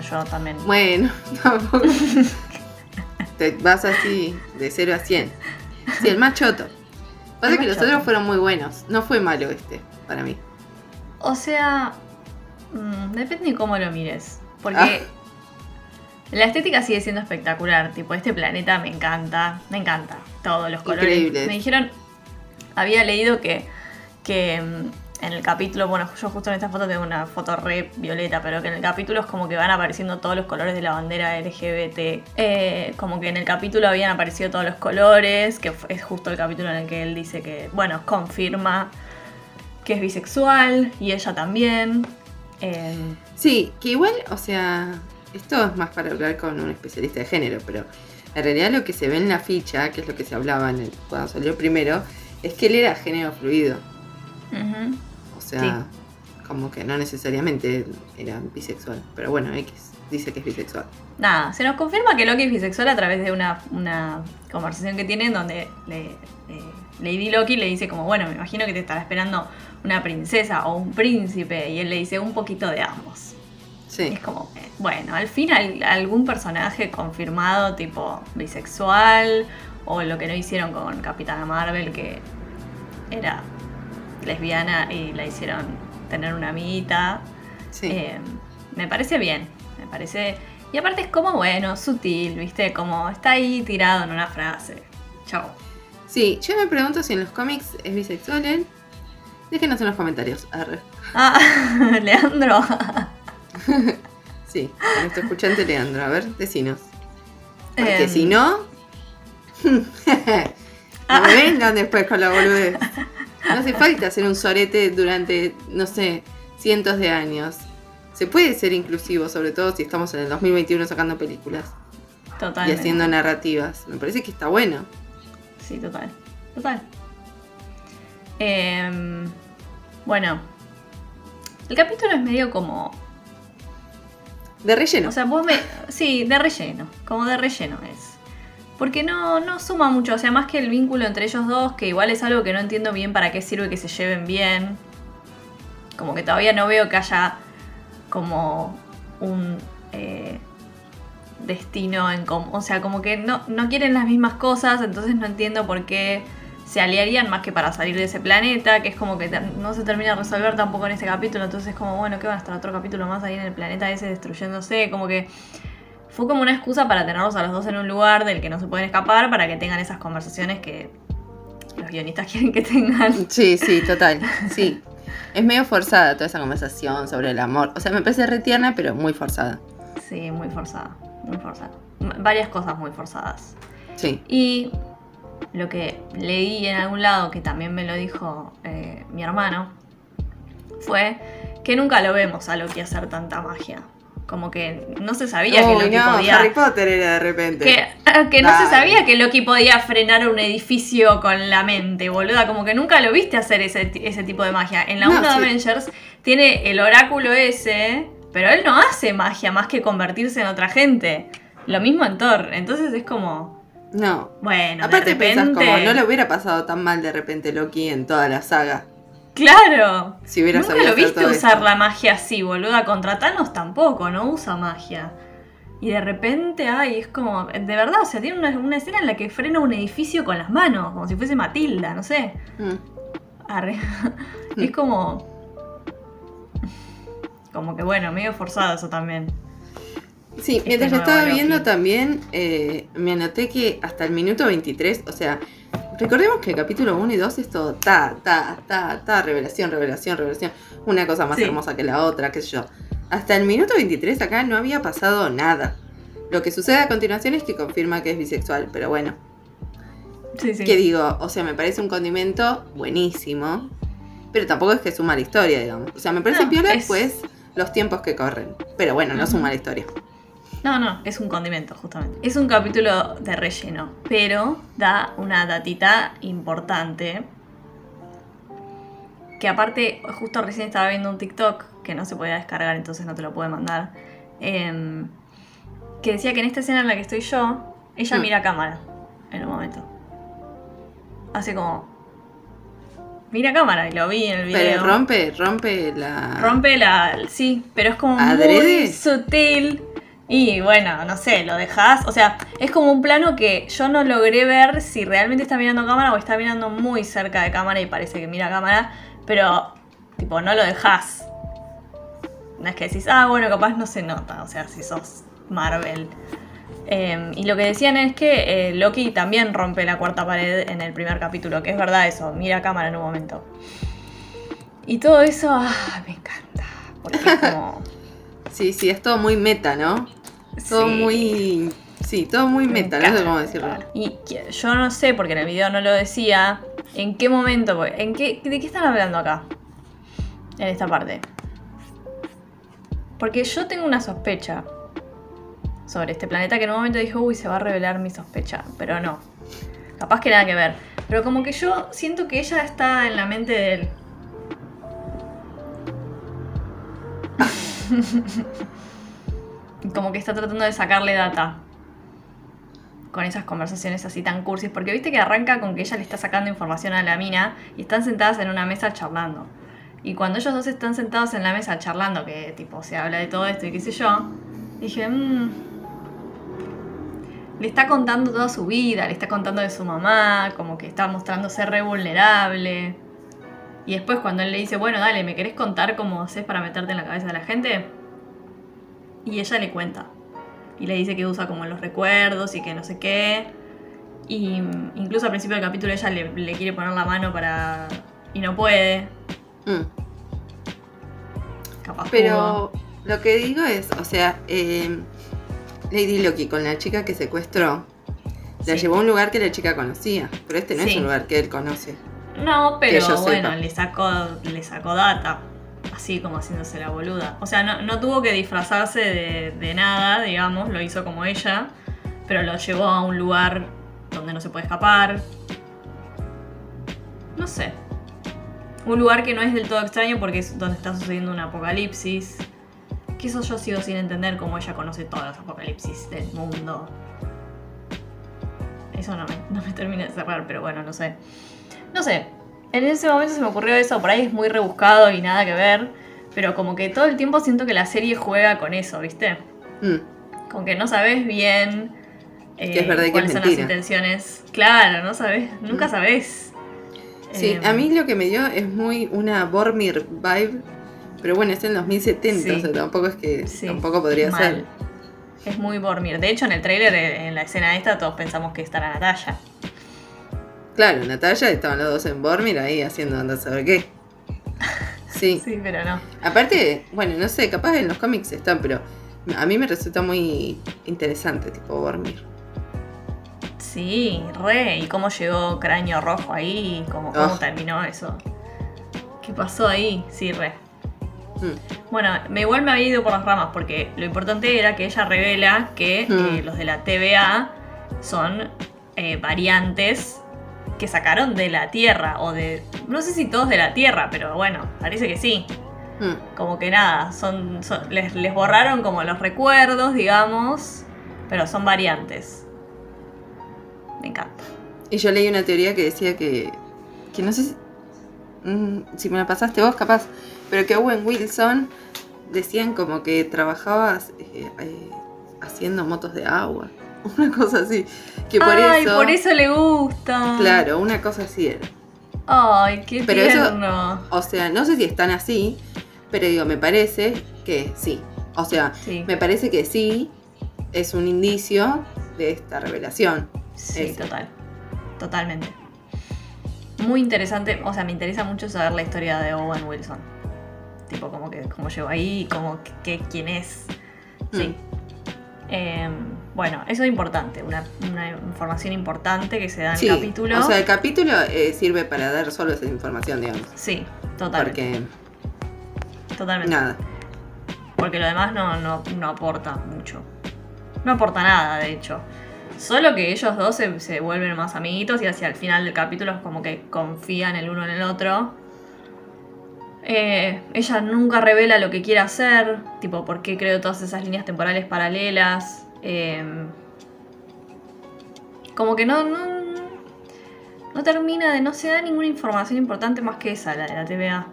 yo también. Bueno, tampoco. Te vas así de 0 a 100. Sí, el más choto. Pasa El que los otros fueron muy buenos. No fue malo este, para mí. O sea, mm, depende de cómo lo mires. Porque Ah. la estética sigue siendo espectacular. Tipo, este planeta me encanta. Me encanta. Todos los colores. Increíble. Me dijeron, había leído que, que mm, en el capítulo, bueno, yo justo en esta foto tengo una foto re violeta, pero que en el capítulo es como que van apareciendo todos los colores de la bandera LGBT. Eh, como que en el capítulo habían aparecido todos los colores, que es justo el capítulo en el que él dice que, bueno, confirma que es bisexual y ella también. Eh, Sí, que igual, o sea, esto es más para hablar con un especialista de género, pero en realidad lo que se ve en la ficha, que es lo que se hablaba en el- cuando salió primero, es que él era género fluido. O sea, como que no necesariamente era bisexual. Pero bueno, X dice que es bisexual. Nada, se nos confirma que Loki es bisexual a través de una, una conversación que tienen donde le, eh, Lady Loki le dice como, bueno, me imagino que te estará esperando una princesa o un príncipe y él le dice un poquito de ambos. Sí. es como, eh, bueno, al fin al- algún personaje confirmado tipo bisexual o lo que no hicieron con Capitana Marvel que era lesbiana y la hicieron tener una amiguita. Sí. Eh, me parece bien, me parece... Y aparte es como, bueno, sutil, ¿viste? Como está ahí tirado en una frase. Chao. Sí, yo me pregunto si en los cómics es bisexual él. Déjenos en los comentarios. Arre. Ah, Leandro. Sí, a nuestro escuchante Leandro. A ver, decinos. Porque Em, si no. no me vengan después con la boludez. No hace falta hacer un sorete durante, no sé, cientos de años. Se puede ser inclusivo, sobre todo si estamos en el 2021 sacando películas y Totalmente. haciendo narrativas. Me parece que está bueno. Sí, total. Total. Em, bueno. El capítulo es medio como. De relleno. O sea, vos me. Sí, de relleno. Como de relleno es. Porque no, no suma mucho. O sea, más que el vínculo entre ellos dos, que igual es algo que no entiendo bien para qué sirve que se lleven bien. Como que todavía no veo que haya como un eh, destino en común. O sea, como que no, no quieren las mismas cosas, entonces no entiendo por qué se aliarían más que para salir de ese planeta, que es como que no se termina de resolver tampoco en este capítulo, entonces como, bueno, ¿qué van a estar otro capítulo más ahí en el planeta ese destruyéndose? Como que fue como una excusa para tenerlos a los dos en un lugar del que no se pueden escapar, para que tengan esas conversaciones que los guionistas quieren que tengan. Sí, sí, total. Sí. Es medio forzada toda esa conversación sobre el amor. O sea, me parece re tierna, pero muy forzada. Sí, muy forzada, muy forzada. Varias cosas muy forzadas. Sí. Y lo que leí en algún lado, que también me lo dijo eh, mi hermano, fue que nunca lo vemos a Loki hacer tanta magia. Como que no se sabía que Uy, Loki no, podía. Harry Potter era de repente. Que, que no se sabía que Loki podía frenar un edificio con la mente, boluda. Como que nunca lo viste hacer ese, ese tipo de magia. En la No, 1 de sí. Avengers tiene el oráculo ese, pero él no hace magia más que convertirse en otra gente. Lo mismo en Thor. Entonces es como, No. bueno, Aparte de pensás como, no le hubiera pasado tan mal de repente Loki en toda la saga. Claro. Si hubiera Nunca lo viste usar la magia así, boluda. Contra Thanos tampoco, no usa magia. Y de repente, ay, es como. De verdad, o sea, tiene una, una escena en la que frena un edificio con las manos, como si fuese Matilda, no sé. Mm. Arre. es como. Como que bueno, medio forzado eso también. Sí, Este mientras lo estaba viendo también, eh, me anoté que hasta el minuto 23, o sea, recordemos que el capítulo 1 y 2 es todo ta, ta, ta, ta, revelación, revelación, revelación, una cosa más Sí. hermosa que la otra, qué sé yo. Hasta el minuto 23 acá no había pasado nada. Lo que sucede a continuación es que confirma que es bisexual, pero bueno, Sí, sí. ¿qué digo? O sea, me parece un condimento buenísimo, pero tampoco es que suma la historia, digamos. O sea, me parece No, piola, es- pues, los tiempos que corren. Pero bueno, no suma la historia. No, no, es un condimento, justamente. Es un capítulo de relleno, pero da una datita importante. Que aparte, justo recién estaba viendo un TikTok que no se podía descargar, entonces no te lo puedo mandar. em, que decía que en esta escena en la que estoy yo, ella Mm. mira a cámara en un momento. Hace como. mira cámara y lo vi en el video. Pero rompe, rompe la. Rompe la. Sí, pero es como muy ¿Adrede? sutil. Y bueno, no sé, lo dejas. O sea, es como un plano que yo no logré ver si realmente está mirando cámara o está mirando muy cerca de cámara y parece que mira cámara. Pero, tipo, no lo dejas. No es que decís, ah, bueno, capaz no se nota. O sea, si sos Marvel. Eh, y lo que decían es que eh, Loki también rompe la cuarta pared en el primer capítulo, que es verdad eso, mira cámara en un momento. Y todo eso, ah, me encanta. Porque es como. Sí, sí, es todo muy meta, ¿no? Todo Sí. muy. Sí, todo muy Me meta, no sé encanta. cómo decirlo. Y yo no sé, porque en el video no lo decía, en qué momento, en qué, ¿de qué están hablando acá? En esta parte. Porque yo tengo una sospecha sobre este planeta que en un momento dije, uy, se va a revelar mi sospecha, pero no. Capaz que nada que ver. Pero como que yo siento que ella está en la mente de él. como que está tratando de sacarle data con esas conversaciones así tan cursis, porque viste que arranca con que ella le está sacando información a la mina y están sentadas en una mesa charlando. Y cuando ellos dos están sentados en la mesa charlando, que tipo se habla de todo esto y qué sé yo, dije, mmm, le está contando toda su vida, le está contando de su mamá, como que está mostrándose re vulnerable. Y después cuando él le dice, bueno, dale, ¿me querés contar cómo haces para meterte en la cabeza de la gente? Y ella le cuenta. Y le dice que usa como los recuerdos y que no sé qué. Y incluso al principio del capítulo ella le, le quiere poner la mano para... Y no puede. Mm. Capaz pudo. Pero lo que digo es, o sea, eh, Lady Loki con la chica que secuestró, la Sí. llevó a un lugar que la chica conocía, pero este no es un lugar que él conoce. No, pero bueno, sepa. le sacó, le sacó data. Así como haciéndose la boluda. O sea, no, no tuvo que disfrazarse de, de nada, digamos, lo hizo como ella. Pero lo llevó a un lugar donde no se puede escapar. No sé. Un lugar que no es del todo extraño porque es donde está sucediendo un apocalipsis. Que eso yo sigo sin entender cómo ella conoce todos los apocalipsis del mundo. Eso no me, no me termina de cerrar, pero bueno, no sé. No sé, en ese momento se me ocurrió eso, por ahí es muy rebuscado y nada que ver, pero como que todo el tiempo siento que la serie juega con eso, ¿viste? Mm. Con que no sabes bien eh, Que es verdad y que cuáles es son las intenciones. Claro, no sabes, nunca Mm. sabes. Sí, Eh, a mí lo que me dio es muy una Bormir vibe, pero bueno, es en los 1070, Sí. o sea, tampoco es que sí, tampoco podría ser. Es muy Bormir. De hecho, en el tráiler, en la escena esta, todos pensamos que está la Natalia. Claro, Natalia estaban los dos en Bormir ahí haciendo andar a saber qué. Sí. Sí, pero no. Aparte, bueno, no sé, capaz en los cómics están, pero a mí me resulta muy interesante, tipo Bormir. Sí, re. ¿Y cómo llegó Cráneo Rojo ahí? ¿Cómo, cómo Oh. terminó eso? ¿Qué pasó ahí? Sí, re. Mm. Bueno, me igual me había ido por las ramas porque lo importante era que ella revela que Mm. eh, los de la TVA son eh, variantes que sacaron de la Tierra o de... No sé si todos de la Tierra, pero bueno, parece que sí. Mm. Como que nada, son, son- les, les borraron como los recuerdos, digamos, pero son variantes. Me encanta. Y yo leí una teoría que decía que, que no sé si, mm, si me la pasaste vos capaz, pero que Owen Wilson decían como que trabajabas eh, eh, haciendo motos de agua, una cosa así, que por Ay, eso, por eso le gusta. claro, una cosa así era. Ay, qué Pero eso- tierno. O sea, no sé si están así, pero digo, me parece que sí. O sea, Sí, me parece que sí es un indicio de esta revelación. sí, ese. total. Totalmente. Muy interesante, o sea, me interesa mucho saber la historia de Owen Wilson. Tipo, como que cómo llegó ahí, como que, que- quién es. Sí. Mm. Eh, bueno, eso es importante, una, una información importante que se da en Sí, el capítulo. O sea, el capítulo eh, sirve para dar solo esa información, digamos. sí, totalmente. Porque, totalmente. nada. Porque lo demás no, no, no aporta mucho. No aporta nada, de hecho. Solo que ellos dos se, se vuelven más amiguitos y hacia el final del capítulo es como que confían el uno en el otro. Eh, ella nunca revela lo que quiere hacer, tipo por qué creo todas esas líneas temporales paralelas. Eh, como que no, no, no termina de, no se da ninguna información importante más que esa, la de la TVA.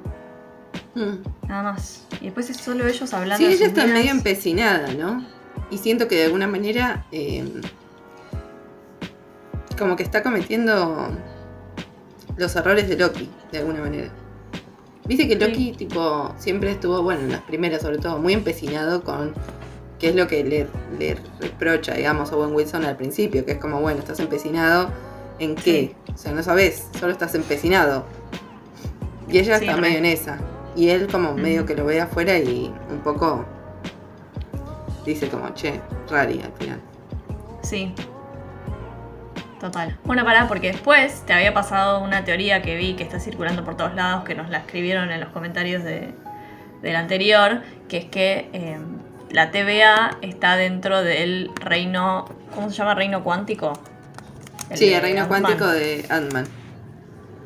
Mm. Nada más. Y después es solo ellos hablando Sí, ella está vidas. medio empecinada, ¿no? Y siento que de alguna manera eh, como que está cometiendo los errores de Loki, de alguna manera. Viste que Sí. Loki, tipo, siempre estuvo, bueno, en las primeras sobre todo, muy empecinado con qué es lo que le, le reprocha, digamos, a Owen Wilson al principio, que es como, bueno, estás empecinado en qué. O sea, no sabes, solo estás empecinado. Y ella Sí, está medio en esa. Y él como medio que lo ve afuera y un poco dice como, che, rari al final. Sí. Total. Bueno, pará, porque después te había pasado una teoría que vi que está circulando por todos lados, que nos la escribieron en los comentarios de, del anterior, que es que eh, la TVA está dentro del reino, ¿cómo se llama? Reino cuántico. sí, el reino cuántico de Ant-Man.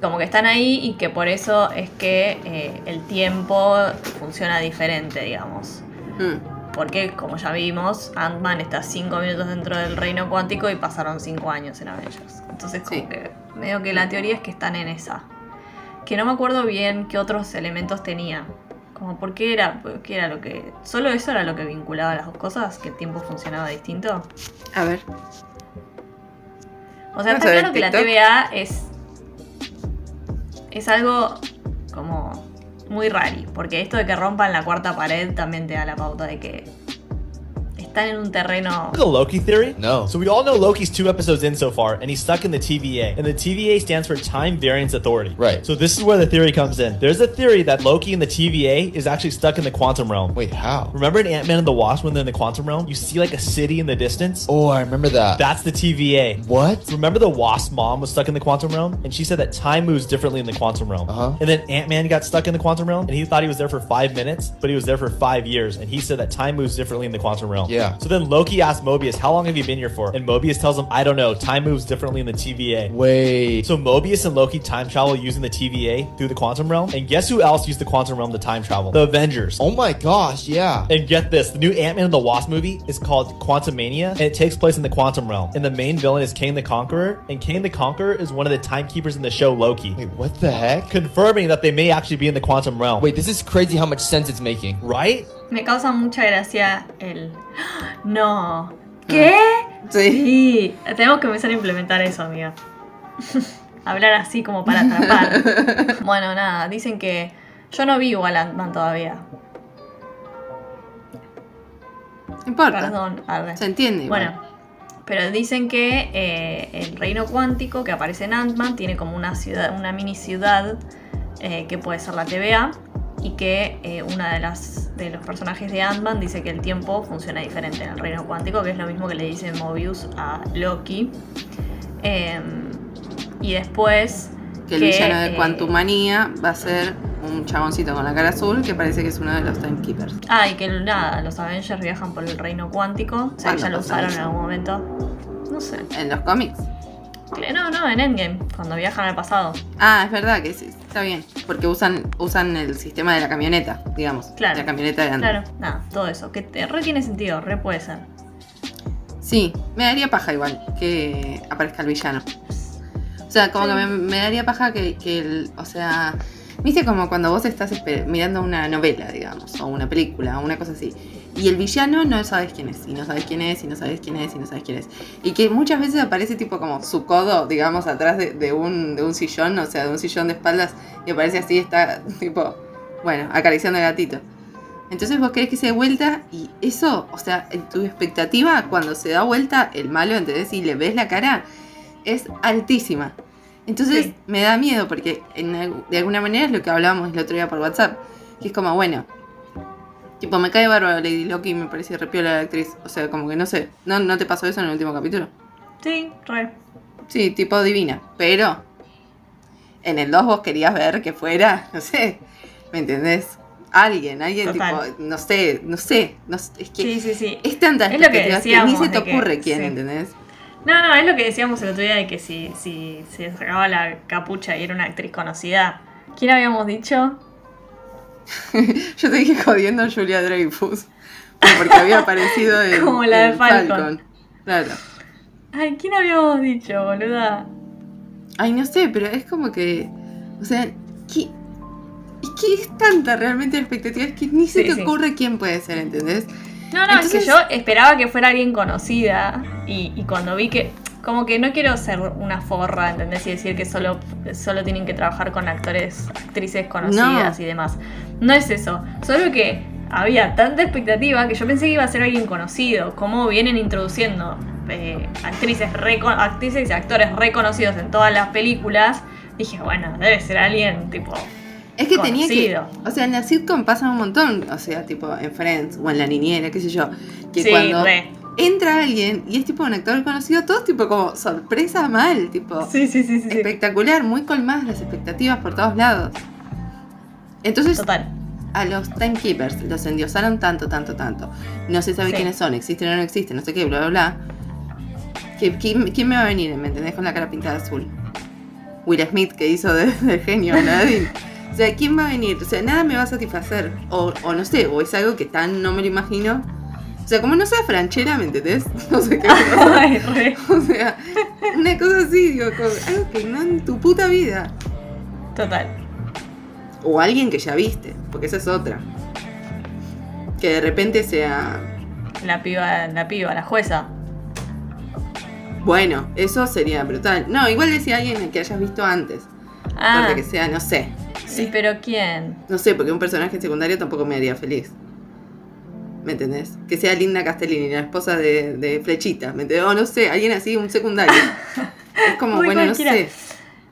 Como que están ahí y que por eso es que eh, el tiempo funciona diferente, digamos. Mm, Porque, como ya vimos, Ant-Man está 5 minutos dentro del reino cuántico y pasaron 5 años en Avengers. Entonces, como Sí. que medio que la teoría es que están en esa. Que no me acuerdo bien qué otros elementos tenía. Como por qué era, por qué era lo que. ¿Solo eso era lo que vinculaba las dos cosas? ¿Que el tiempo funcionaba distinto? A ver. O sea, Vamos está claro que la. TVA es. Es algo como muy raro. Porque esto de que rompan la cuarta pared también te da la pauta de que están en un terreno. The Loki theory? No. So we all know Loki's two episodes in so far, and he's stuck in the TVA. And the TVA stands for Time Variance Authority. Right. So this is where the theory comes in. There's a theory that Loki in the TVA is actually stuck in the quantum realm. Wait, how? Remember in Ant-Man and the Wasp when they're in the quantum realm? You see like a city in the distance? Oh, I remember that. That's the TVA. what? Remember the Wasp mom was stuck in the quantum realm? And she said that time moves differently in the quantum realm. Uh-huh. And then Ant-Man got stuck in the quantum realm and he thought he was there for five minutes, but he was there for five years. And he said that time moves differently in the quantum realm. Yeah. So then Loki asks Mobius, how long have you been here for? And Mobius tells him, I don't know, time moves differently in the TVA. Wait. So Mobius and Loki time travel using the TVA through the quantum realm. And guess who else used the quantum realm to time travel? The Avengers. oh my gosh, yeah. And get this, the new Ant-Man and the Wasp movie is called Quantum Mania, and it takes place in the quantum realm. And the main villain is Kane the Conqueror, and Kane the Conqueror is one of the timekeepers in the show Loki, Wait, what the heck? confirming that they may actually be in the quantum realm. Wait, this is crazy how much sense it's making. right? Me causa mucha gracia el. No. ¿Qué? Sí. Sí. Tenemos que empezar a implementar eso, amiga. Hablar así como para atrapar. bueno, nada, dicen que. Yo no vi igual Ant-Man todavía. Importa. Perdón, arre. Se entiende. igual. Bueno, pero dicen que eh, el reino cuántico que aparece en Ant-Man tiene como una ciudad, una mini ciudad eh, que puede ser la TVA y que eh, una de las de los personajes de Ant-Man dice que el tiempo funciona diferente en el reino cuántico, que es lo mismo que le dice Mobius a Loki. Em, y después que el villano de eh, Quantumania va a ser un chaboncito con la cara azul que parece que es uno de los Timekeepers. Ah, y que nada, los Avengers viajan por el reino cuántico. O sea, que ¿Cuándo ya lo usaron en algún momento. No sé. En los cómics. Que No, no, en Endgame, cuando viajan al pasado. Ah, es verdad que sí, está bien. Porque usan, usan el sistema de la camioneta, digamos. Claro. La camioneta de. Claro, nada, todo eso. Que te- re tiene sentido, re puede ser. Sí, me daría paja igual que aparezca el villano. O sea, como Sí. que me, me daría paja que, que el. O sea. Viste como cuando vos estás mirando una novela, digamos, o una película, o una cosa así. Y el villano no sabes quién es, y no sabes quién es, y no sabes quién es, y no sabes quién es. Y que muchas veces aparece tipo como su codo, digamos, atrás de, de un, de un sillón, o sea, de un sillón de espaldas, y aparece así, está tipo, bueno, acariciando al gatito. Entonces vos querés que se dé vuelta y eso, o sea, en tu expectativa cuando se da vuelta el malo, ¿entendés? Y le ves la cara, es altísima. Entonces Sí. me da miedo porque en de alguna manera es lo que hablábamos el otro día por WhatsApp. Que es como, bueno, tipo, me cae bárbaro Lady Loki y me parece repiola la actriz. O sea, como que no sé, ¿no, ¿no te pasó eso en el último capítulo? Sí, re. Sí, tipo divina. Pero en el 2 vos querías ver que fuera, no sé, ¿me entendés? Alguien, alguien Total. tipo, no sé, no sé, no sé, es que Sí, sí, sí. es tanta Es lo que expectativa que, decíamos ni se te de que- ocurre quién. ¿entendés? No, no, es lo que decíamos el otro día de que si, si se sacaba la capucha y era una actriz conocida. ¿Quién habíamos dicho? Yo te dije jodiendo a Julia Dreyfus. Porque había aparecido en, Como la de Falcon. Claro. Ay, ¿quién habíamos dicho, boluda? Ay, no sé, pero es como que. O sea, ¿qué, es que es tanta realmente la expectativa? Es que ni se Sí, te sí. ocurre quién puede ser, ¿entendés? No, no, es que yo esperaba que fuera alguien conocida y, y cuando vi que, como que no quiero ser una forra, ¿entendés? Y decir que solo, solo tienen que trabajar con actores, actrices conocidas No. y demás. No es eso, solo que había tanta expectativa que yo pensé que iba a ser alguien conocido, como vienen introduciendo eh, actrices, actrices y actores reconocidos en todas las películas. Dije, bueno, debe ser alguien tipo... Es que tenía que. O sea, en la sitcom pasa un montón. O sea, tipo en Friends o en La Niñera, qué sé yo. Que Sí, cuando re. Entra alguien y es tipo un actor conocido, todos tipo como sorpresa mal, tipo. Sí, sí, sí, sí. sí. Espectacular, muy colmadas las expectativas por todos lados. Entonces, Total. a los timekeepers los endiosaron tanto, tanto, tanto. No se sabe Sí. quiénes son, existen o no existen, no sé qué, bla, bla, bla. ¿Quién, quién me va a venir, me entendés? Con la cara pintada azul. Will Smith, que hizo de, de genio Aladdin. O sea, ¿quién va a venir? O sea, nada me va a satisfacer. O, o no sé, o es algo que tan no me lo imagino. O sea, como no sea franchera, ¿me entendés? No sé qué. Ay, re. O sea, una cosa así, digo, algo que no en tu puta vida. Total. O alguien que ya viste, porque esa es otra. Que de repente sea. La piba, la piba, la jueza. Bueno, eso sería brutal. No, igual decía alguien que hayas visto antes. Ah, que sea, no sé. sí, pero ¿quién? No sé, porque un personaje secundario tampoco me haría feliz. ¿Me entendés? Que sea Linda Castellini, la esposa de, de Flechita. ¿Me entendés? O no sé, alguien así, un secundario. es como, Muy bueno, no sé.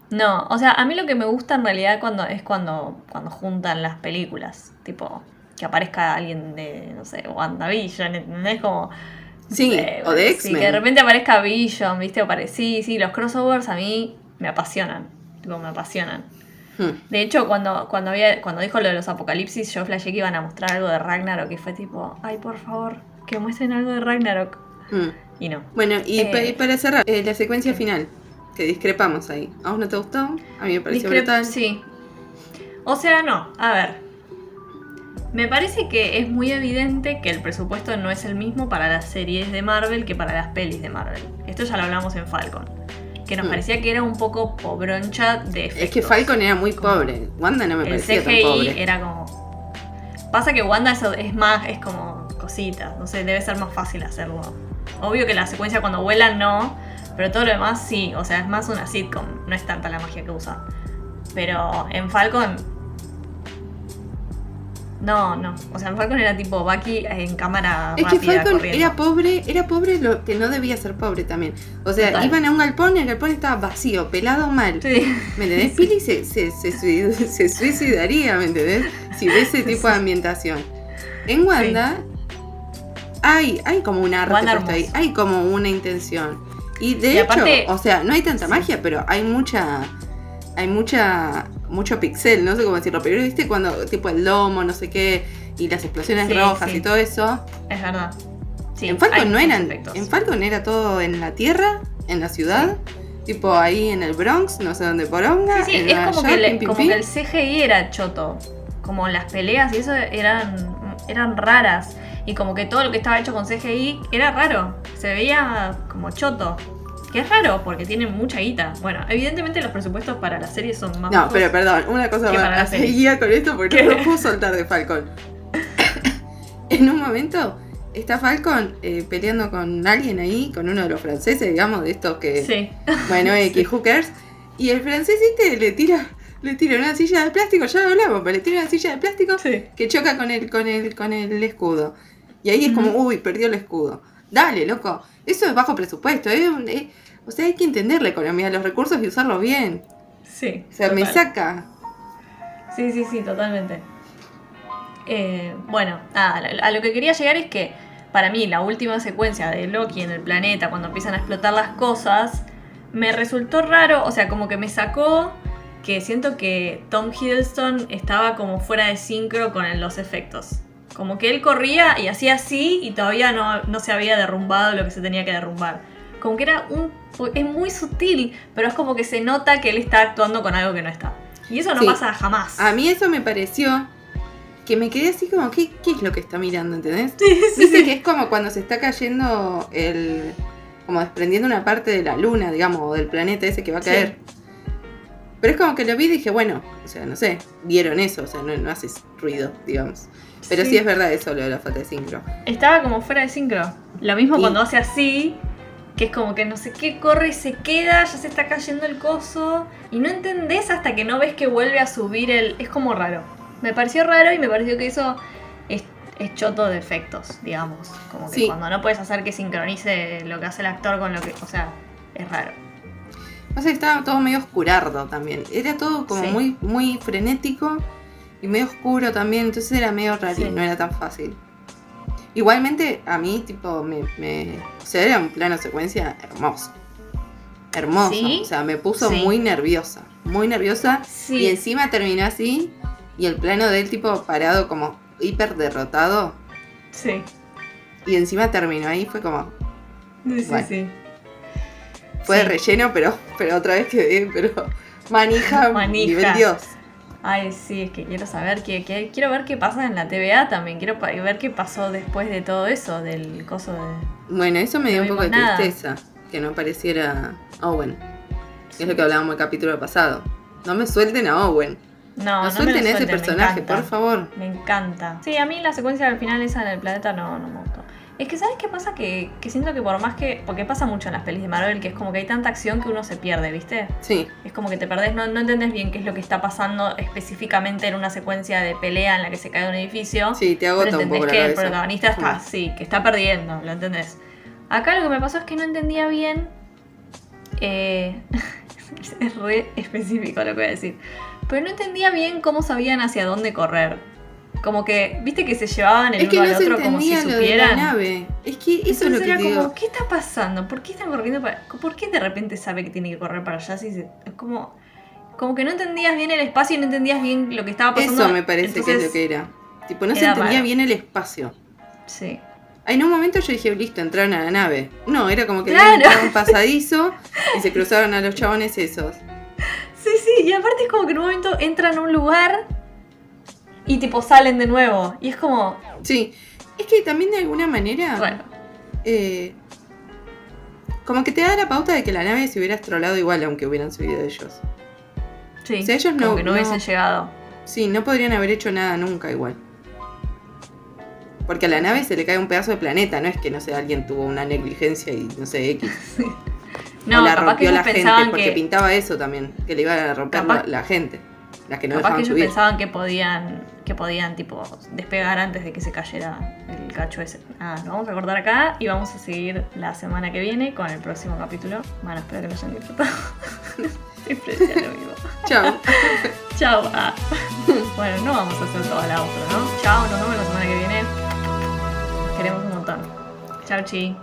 No, o sea, a mí lo que me gusta en realidad cuando es cuando, cuando juntan las películas. Tipo, que aparezca alguien de, no sé, WandaVision, ¿entendés? Como. Sí, o de Sí, X-Men. que de repente aparezca Vision, ¿viste? O pare- sí, sí, los crossovers a mí me apasionan. Tipo, me apasionan. Hmm. De hecho, cuando, cuando, había, cuando dijo lo de los apocalipsis, yo flashé que iban a mostrar algo de Ragnarok y fue tipo, ay, por favor, que muestren algo de Ragnarok. Hmm. Y no. Bueno, y Eh. pa- y para cerrar, eh, la secuencia final, que discrepamos ahí. ¿A vos no te gustó? A mí me pareció Discrep- brutal. Sí. O sea, no. A ver. Me parece que es muy evidente que el presupuesto no es el mismo para las series de Marvel que para las pelis de Marvel. Esto ya lo hablamos en Falcon. Que nos Hmm. parecía que era un poco pobroncha de efectos. Es que Falcon era muy pobre. Wanda no me El parecía tan CGI pobre. era como. Pasa que Wanda es, es más, es como cositas. No sé, debe ser más fácil hacerlo. Obvio que la secuencia cuando vuelan no. Pero todo lo demás sí. O sea, es más una sitcom. No es tanta la magia que usa. Pero en Falcon. No, no. O sea, Falcon era tipo Bucky en cámara Es que Falcon corriendo. era pobre, era pobre lo que no debía ser pobre también. O sea, Total. iban a un galpón y el galpón estaba vacío, pelado mal. Sí. ¿Me entendés? Pili se, se, se, sui- se suicidaría, ¿me entendés? Si ve ese tipo de ambientación. En Wanda hay, hay como un arte ahí, hay como una intención. Y de Y hecho, aparte- o sea, no hay tanta magia, pero hay mucha, hay mucha, mucho pixel, no sé cómo decirlo, pero viste cuando, tipo el lomo, no sé qué, y las explosiones Sí, rojas sí. y todo eso. Es verdad. Sí, en Falcon no eran, efectos. en Falcon era todo en la tierra, en la ciudad, tipo ahí en el Bronx, no sé dónde poronga. Sí, sí, en es como, York, que, le- pim, pim, como pim. que el CGI era choto. Como las peleas y eso eran, eran raras. Y como que todo lo que estaba hecho con CGI era raro. Se veía como choto. Que es raro porque tienen mucha guita. Bueno, evidentemente los presupuestos para las series son más No, pero perdón, una cosa ¿Qué para más. serie? Seguía con esto porque ¿Qué? no lo puedo soltar de Falcon. en un momento está Falcon eh, peleando con alguien ahí, con uno de los franceses, digamos, de estos que. Sí. Bueno, X hookers. Y el francés este le tira, le tira una silla de plástico, ya lo hablamos, pero le tira una silla de plástico Sí. que choca con el, con el, con el escudo. Y ahí es como, uy, perdió el escudo. Dale, loco. Eso es bajo presupuesto. es- o sea, hay que entender la economía de los recursos y usarlos bien. Sí. O sea, me saca. Sí, sí, sí, totalmente. Eh, bueno, nada, a lo que quería llegar es que para mí la última secuencia de Loki en el planeta, cuando empiezan a explotar las cosas, me resultó raro, o sea, como que me sacó que siento que Tom Hiddleston estaba como fuera de sincro con los efectos. Como que él corría y hacía así y todavía no, no se había derrumbado lo que se tenía que derrumbar. Como que era un... Es muy sutil, pero es como que se nota que él está actuando con algo que no está. Y eso no Sí. pasa jamás. A mí eso me pareció que me quedé así como, ¿qué, qué es lo que está mirando? ¿Entendés? Sí, sí, Viste sí. que es como cuando se está cayendo el. como desprendiendo una parte de la luna, digamos, o del planeta ese que va a caer. Pero es como que lo vi y dije, bueno, o sea, no sé, vieron eso, o sea, no, no haces ruido, digamos. Pero sí. Sí. es verdad eso, lo de la falta de sincro. Estaba como fuera de sincro. Lo mismo cuando hace así, que es como que no sé qué, corre y se queda, ya se está cayendo el coso. Y no entendés hasta que no ves que vuelve a subir el. Es como raro. Me pareció raro y me pareció que eso es, es choto de efectos, digamos. Como que Sí. cuando no puedes hacer que sincronice lo que hace el actor con lo que. O sea, es raro. O sea, estaba todo medio oscurardo también. Era todo como Sí. muy, muy frenético y medio oscuro también, entonces era medio raro, Sí. no era tan fácil. Igualmente, a mí, tipo, me, me- O sea, era un plano secuencia hermoso. Hermoso. ¿Sí? O sea, me puso Sí. muy nerviosa. Muy nerviosa. Sí. Y encima terminó así. Y el plano de él, tipo, parado como hiper derrotado. Sí. Y encima terminó ahí. Fue como. Sí, sí, Bueno. sí. Fue de relleno, pero, pero otra vez quedé. Pero manija, Manija. nivel Dios. Ay, sí, es que quiero saber qué, qué- quiero ver qué pasa en la TVA también. Quiero ver qué pasó después de todo eso, del coso de. Bueno, eso me dio un poco de nada. tristeza. Que no apareciera Owen. Que es lo que hablábamos el capítulo pasado. No me suelten a Owen. No, No, no, me suelten lo a ese suelten, personaje, por favor. Me encanta. Sí, a mí la secuencia del final esa en el planeta no, no me gustó. Es que, ¿sabes qué pasa? Que, que siento que por más que. Porque pasa mucho en las pelis de Marvel, que es como que hay tanta acción que uno se pierde, ¿viste? Sí, Es como que te perdés, no, no entendés bien qué es lo que está pasando específicamente en una secuencia de pelea en la que se cae un edificio. sí, te Pero agota un entendés poco la que el cabeza. protagonista está así, que está perdiendo, ¿lo entendés? Acá lo que me pasó es que no entendía bien. eh, es re específico lo que voy a decir. Pero no entendía bien cómo sabían hacia dónde correr. Como que, viste que se llevaban el Es que uno no al otro como si entendía lo de la supieran. nave. Es que eso es lo Entonces que era como. ¿qué está pasando? ¿Por qué están corriendo para.? ¿Por qué de repente sabe que tiene que correr para allá? Si se- es como. Como que no entendías bien el espacio y no entendías bien lo que estaba pasando. Eso me parece que es lo que era. Tipo, no se entendía bien el espacio. Sí. En un momento yo dije, listo, entraron a la nave. No, era como que Claro. un pasadizo y se cruzaron a los chabones esos. Sí, sí, y aparte es como que en un momento entran a un lugar y tipo salen de nuevo. Y es como, Sí. Es que también de alguna manera. bueno, eh, como que te da la pauta de que la nave se hubiera estrolado igual aunque hubieran subido ellos. sí. O sea, ellos como no- que no, no- hubiesen llegado. Sí, no podrían haber hecho nada nunca igual. Porque a la nave se le cae un pedazo de planeta, no es que, no sé, alguien tuvo una negligencia y, no sé, X. No, o la capaz rompió la gente, porque que. pintaba eso también, que le iba a romper Capaz- la, la gente. Las que no capaz que ellos subir. pensaban que podían, que podían tipo despegar antes de que se cayera el cacho ese. Ah, lo vamos a cortar acá y vamos a seguir la semana que viene con el próximo capítulo. Bueno, espero que lo hayan disfrutado. Siempre decía lo mismo. Chao. Chao. Ah. Bueno, no vamos a hacer toda la outro, ¿no? Chao, nos vemos la semana que viene. Los queremos un montón. Chao, chi.